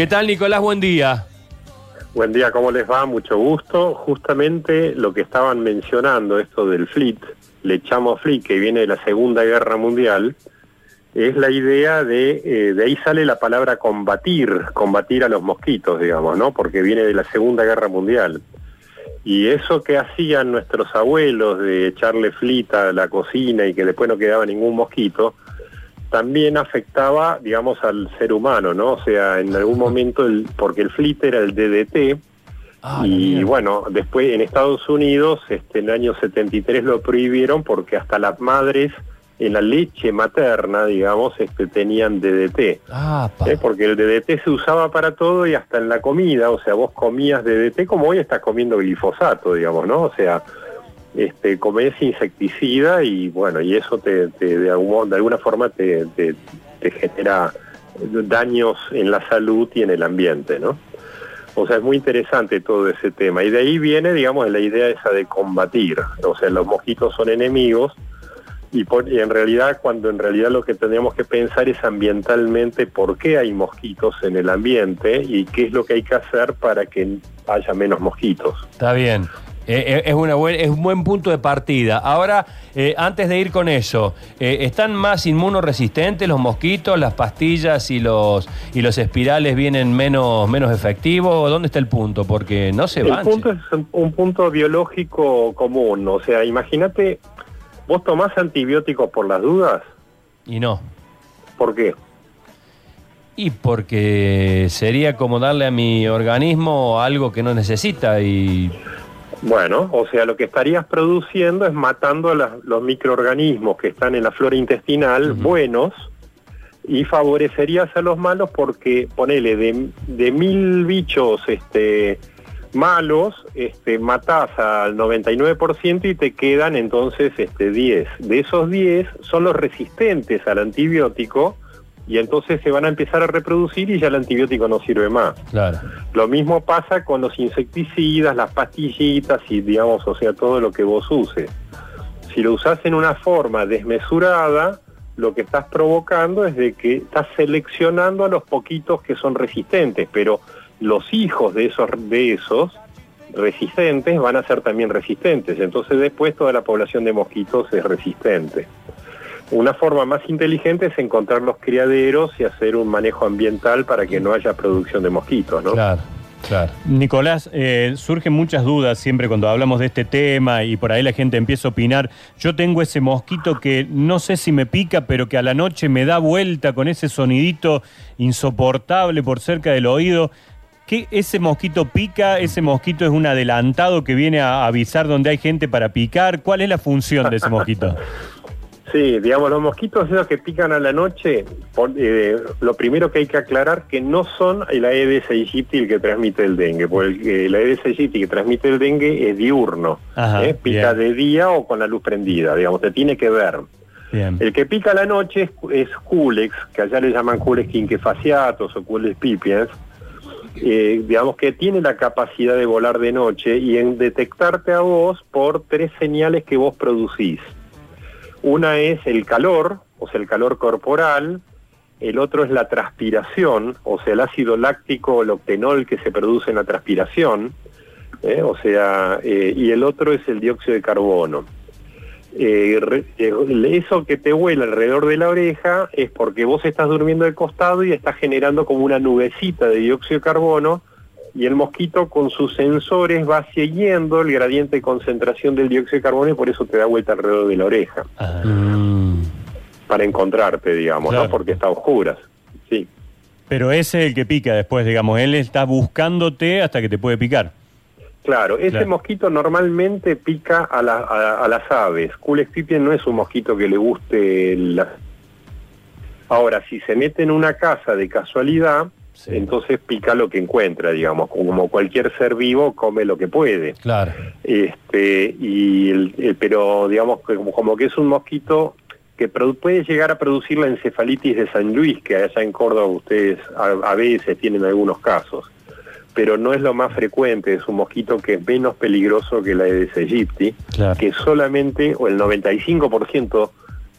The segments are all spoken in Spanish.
¿Qué tal, Nicolás? Buen día. Buen día, ¿cómo les va? Mucho gusto. Justamente lo que estaban mencionando, esto del flit, le echamos flit, que viene de la Segunda Guerra Mundial, es la idea de, eh, de ahí sale la palabra combatir, combatir a los mosquitos, digamos, ¿no? Porque viene de la Segunda Guerra Mundial. Y eso que hacían nuestros abuelos de echarle flita a la cocina y que después no quedaba ningún mosquito, también afectaba, digamos, al ser humano, ¿no? O sea, en algún momento, el, porque el flit era el DDT, Ah, y bueno, después en Estados Unidos, este, en el año 73 lo prohibieron porque hasta las madres en la leche materna, digamos, este, tenían DDT. Ah. ¿eh? Porque el DDT se usaba para todo y hasta en la comida, o sea, vos comías DDT como hoy estás comiendo glifosato, digamos, ¿no? O sea, este, comés insecticida y bueno, y eso te, te- de, algún- de alguna forma te, te- te genera daños en la salud y en el ambiente, ¿no? O sea, es muy interesante todo ese tema. Y de ahí viene, digamos, la idea esa de combatir. O sea, los mosquitos son enemigos y, por- y en realidad, cuando en realidad lo que tendríamos que pensar es ambientalmente por qué hay mosquitos en el ambiente y qué es lo que hay que hacer para que haya menos mosquitos. Está bien. Eh, eh, es, una buen- es un buen punto de partida. Ahora, eh, antes de ir con eso, eh, ¿están más inmunoresistentes los mosquitos, las pastillas y los y los espirales vienen menos, menos efectivos? ¿Dónde está el punto? Porque no se El van. punto es un punto biológico común. O sea, imagínate, vos tomás antibióticos por las dudas. Y no. ¿Por qué? Y porque sería como darle a mi organismo algo que no necesita y Bueno, o sea, lo que estarías produciendo es matando a los microorganismos que están en la flora intestinal buenos y favorecerías a los malos porque, ponele, de, de mil bichos este, malos, este, matás al 99% y te quedan entonces este, 10. De esos 10 son los resistentes al antibiótico y entonces se van a empezar a reproducir y ya el antibiótico no sirve más. claro. Lo mismo pasa con los insecticidas, las pastillitas y digamos, o sea, todo lo que vos uses. Si lo usás en una forma desmesurada, lo que estás provocando es de que estás seleccionando a los poquitos que son resistentes, pero los hijos de esos de esos resistentes van a ser también resistentes. Entonces después toda la población de mosquitos es resistente. Una forma más inteligente es encontrar los criaderos y hacer un manejo ambiental para que no haya producción de mosquitos, ¿no? Claro, claro. Nicolás, eh, surgen muchas dudas siempre cuando hablamos de este tema y por ahí la gente empieza a opinar. Yo tengo ese mosquito que no sé si me pica, pero que a la noche me da vuelta con ese sonidito insoportable por cerca del oído. ¿Qué, ¿Ese mosquito pica? ¿Ese mosquito es un adelantado que viene a avisar donde hay gente para picar? ¿Cuál es la función de ese mosquito? Sí, digamos, los mosquitos esos que pican a la noche, por- eh, lo primero que hay que aclarar que no son el Aedes aegypti el que transmite el dengue, porque el, el Aedes aegypti que transmite el dengue es diurno, Ajá, ¿eh? pica bien. de día o con la luz prendida, digamos, te tiene que ver. Bien. El que pica a la noche es, es Culex, que allá le llaman Culex quinquefaciatus o Culex pipiens, eh, digamos que tiene la capacidad de volar de noche y en detectarte a vos por tres señales que vos producís. Una es el calor, o sea, el calor corporal, el otro es la transpiración, o sea, el ácido láctico o el octenol que se produce en la transpiración, ¿eh? o sea, eh, y el otro es el dióxido de carbono. Eh, eso que te vuela alrededor de la oreja es porque vos estás durmiendo de costado y estás generando como una nubecita de dióxido de carbono y el mosquito con sus sensores va siguiendo el gradiente de concentración del dióxido de carbono y por eso te da vuelta alrededor de la oreja Ah. Para encontrarte, digamos, Claro. ¿no? Porque está a oscuras. Sí. Pero ese es el que pica después, digamos. Él está buscándote hasta que te puede picar. Claro, ese Claro. mosquito normalmente pica a, la- a- a las aves. Culex pipiens no es un mosquito que le guste la... Ahora, si se mete en una casa de casualidad, Sí. entonces pica lo que encuentra, digamos, como cualquier ser vivo come lo que puede. claro. Este, y el- el- pero digamos que como, como que es un mosquito que puede llegar a producir la encefalitis de San Luis, que allá en Córdoba ustedes a, a veces tienen algunos casos, pero no es lo más frecuente, es un mosquito que es menos peligroso que la Aedes aegypti, Claro. que solamente, o el 95%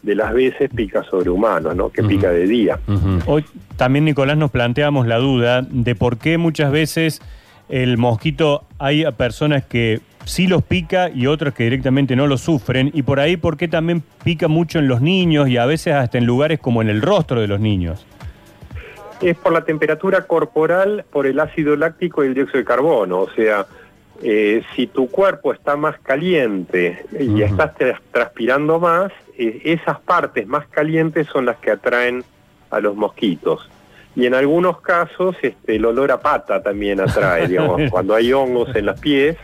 de las veces pica sobre humanos, ¿no? Que pica de día. Hoy también, Nicolás, nos planteamos la duda de por qué muchas veces el mosquito hay personas que sí los pica y otras que directamente no lo sufren. Y por ahí, ¿por qué también pica mucho en los niños y a veces hasta en lugares como en el rostro de los niños? Es por la temperatura corporal, por el ácido láctico y el dióxido de carbono. O sea, eh, si tu cuerpo está más caliente y estás transpirando más, eh, esas partes más calientes son las que atraen a los mosquitos. Y en algunos casos este, el olor a pata también atrae, digamos, cuando hay hongos en los pies.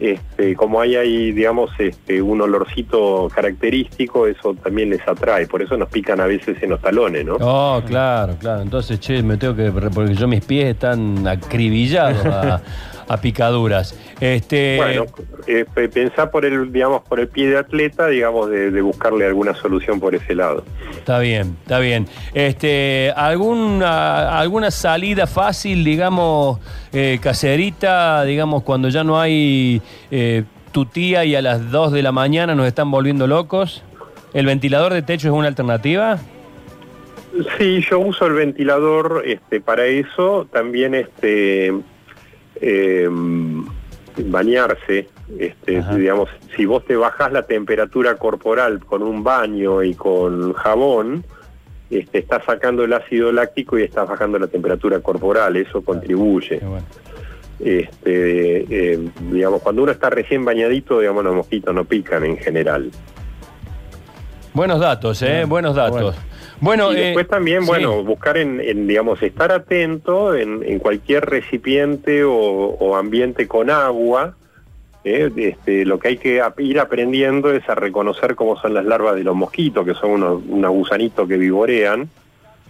Este, como hay ahí, digamos, este, un olorcito característico, eso también les atrae. Por eso nos pican a veces en los talones, ¿no? Oh, claro, claro. Entonces, che, me tengo que. Porque yo mis pies están acribillados a, a picaduras. Este... Bueno, eh, pensá por el, digamos, por el pie de atleta, digamos, de, buscarle alguna solución por ese lado. Está bien, está bien. Este, alguna, alguna salida fácil, digamos, eh, caserita, digamos, cuando ya no hay eh, tu tía y a las 2 de la mañana nos están volviendo locos. ¿El ventilador de techo es una alternativa? Sí, yo uso el ventilador este, para eso. También este, eh, bañarse, este, digamos, si vos te bajás la temperatura corporal con un baño y con jabón, este, estás sacando el ácido láctico y estás bajando la temperatura corporal, eso contribuye. Este, eh, digamos, cuando uno está recién bañadito, digamos, los mosquitos no pican en general. Buenos datos, ¿eh? Buenos datos. Bueno, y eh, después también, bueno, buscar en, digamos, estar atento en, cualquier recipiente o, ambiente con agua. ¿eh? Este, lo que hay que ir aprendiendo es a reconocer cómo son las larvas de los mosquitos, que son unos, gusanitos que vivorean,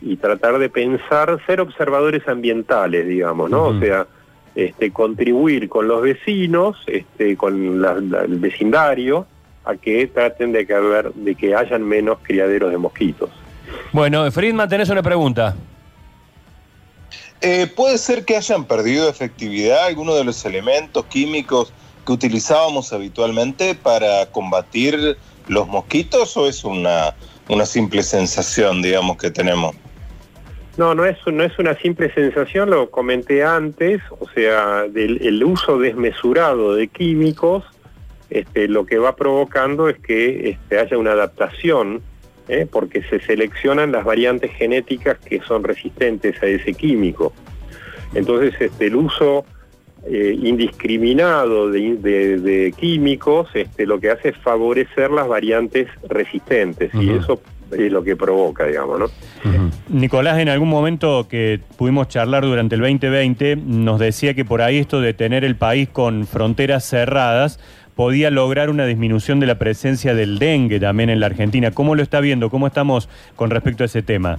y tratar de pensar, ser observadores ambientales, digamos, ¿no? O sea, este, contribuir con los vecinos, este, con el vecindario, a que traten de que, haber, de que hayan menos criaderos de mosquitos. Bueno, Friedman, tenés una pregunta. Eh, ¿Puede ser que hayan perdido efectividad algunos de los elementos químicos que utilizábamos habitualmente para combatir los mosquitos o es una, una simple sensación, digamos, que tenemos? No, no es, no es una simple sensación, lo comenté antes, o sea, del, el uso desmesurado de químicos, este, lo que va provocando es que este, haya una adaptación ¿eh? porque se seleccionan las variantes genéticas que son resistentes a ese químico. Entonces, este, el uso eh, indiscriminado de, químicos este, lo que hace es favorecer las variantes resistentes y eso es lo que provoca, digamos, ¿no? Nicolás, en algún momento que pudimos charlar durante el 2020, nos decía que por ahí esto de tener el país con fronteras cerradas podía lograr una disminución de la presencia del dengue también en la Argentina. ¿Cómo lo está viendo? ¿Cómo estamos con respecto a ese tema?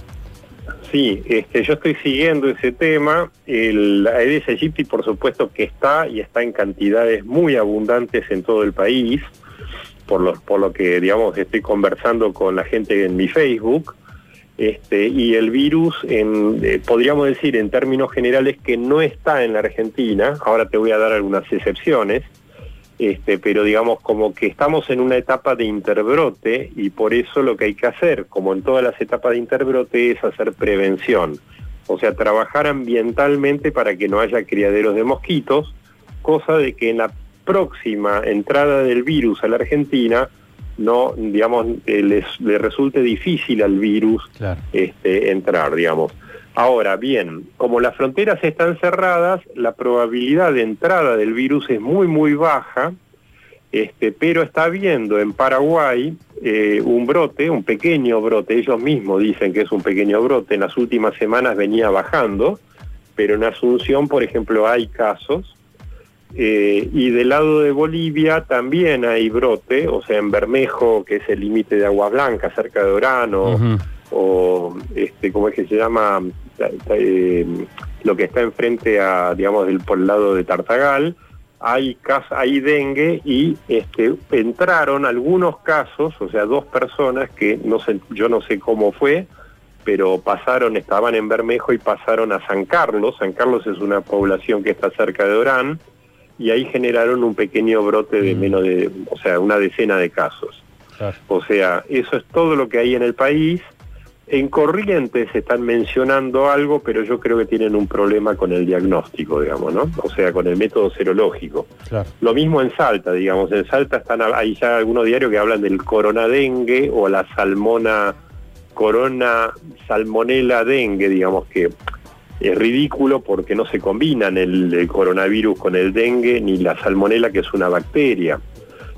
Sí, este, yo estoy siguiendo ese tema. El Aedes aegypti, por supuesto que está y está en cantidades muy abundantes en todo el país, por lo, por lo que, digamos, estoy conversando con la gente en mi Facebook. Este, y el virus, en, eh, podríamos decir en términos generales que no está en la Argentina. Ahora te voy a dar algunas excepciones este, pero digamos como que estamos en una etapa de interbrote y por eso lo que hay que hacer, como en todas las etapas de interbrote, es hacer prevención. O sea, trabajar ambientalmente para que no haya criaderos de mosquitos, cosa de que en la próxima entrada del virus a la Argentina no, digamos, eh, les, le resulte difícil al virus este, entrar, digamos. Ahora, bien, como las fronteras están cerradas, la probabilidad de entrada del virus es muy, muy baja, este, pero está habiendo en Paraguay eh, un brote, un pequeño brote, ellos mismos dicen que es un pequeño brote, en las últimas semanas venía bajando, pero en Asunción, por ejemplo, hay casos, eh, y del lado de Bolivia también hay brote, o sea, en Bermejo, que es el límite de Agua Blanca, cerca de Orano, o este, ¿cómo es que se llama? Eh, lo que está enfrente a, digamos, del, por el lado de Tartagal, hay, hay dengue y este, entraron algunos casos, o sea, dos personas que no sé, yo no sé cómo fue, pero pasaron, estaban en Bermejo y pasaron a San Carlos. San Carlos es una población que está cerca de Orán y ahí generaron un pequeño brote de mm. menos de, o sea, una decena de casos. Claro. O sea, eso es todo lo que hay en el país. En Corrientes están mencionando algo, pero yo creo que tienen un problema con el diagnóstico, digamos, ¿no? O sea, con el método serológico. Claro. Lo mismo en Salta, digamos. En Salta están hay ya algunos diarios que hablan del coronadengue o la salmona, corona salmonela dengue, digamos que es ridículo porque no se combinan el, el coronavirus con el dengue ni la salmonela que es una bacteria.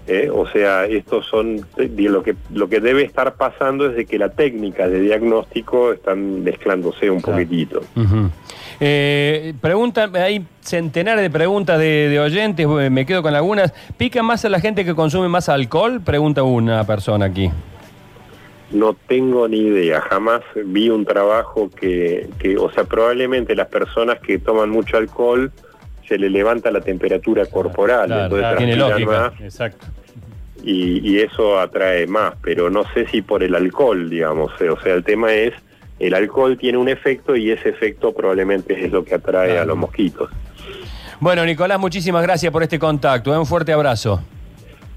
¿Eh? O sea, estos son de- lo que lo que debe estar pasando es de que la técnica de diagnóstico están mezclándose un Claro. poquitito. Eh, preguntan, hay centenares de preguntas de, de oyentes, eh, me quedo con algunas. ¿Pica más a la gente que consume más alcohol? Pregunta una persona aquí. No tengo ni idea, jamás vi un trabajo que, que, o sea, probablemente las personas que toman mucho alcohol se le levanta la temperatura corporal, Claro, entonces claro, tiene lógica. más Exacto. y, y eso atrae más, pero no sé si por el alcohol, digamos, eh, o sea, el tema es, el alcohol tiene un efecto y ese efecto probablemente es lo que atrae Claro. a los mosquitos. Bueno, Nicolás, muchísimas gracias por este contacto. eh, Un fuerte abrazo.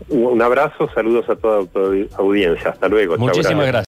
Un abrazo, saludos a toda tu audiencia, hasta luego. Muchísimas gracias.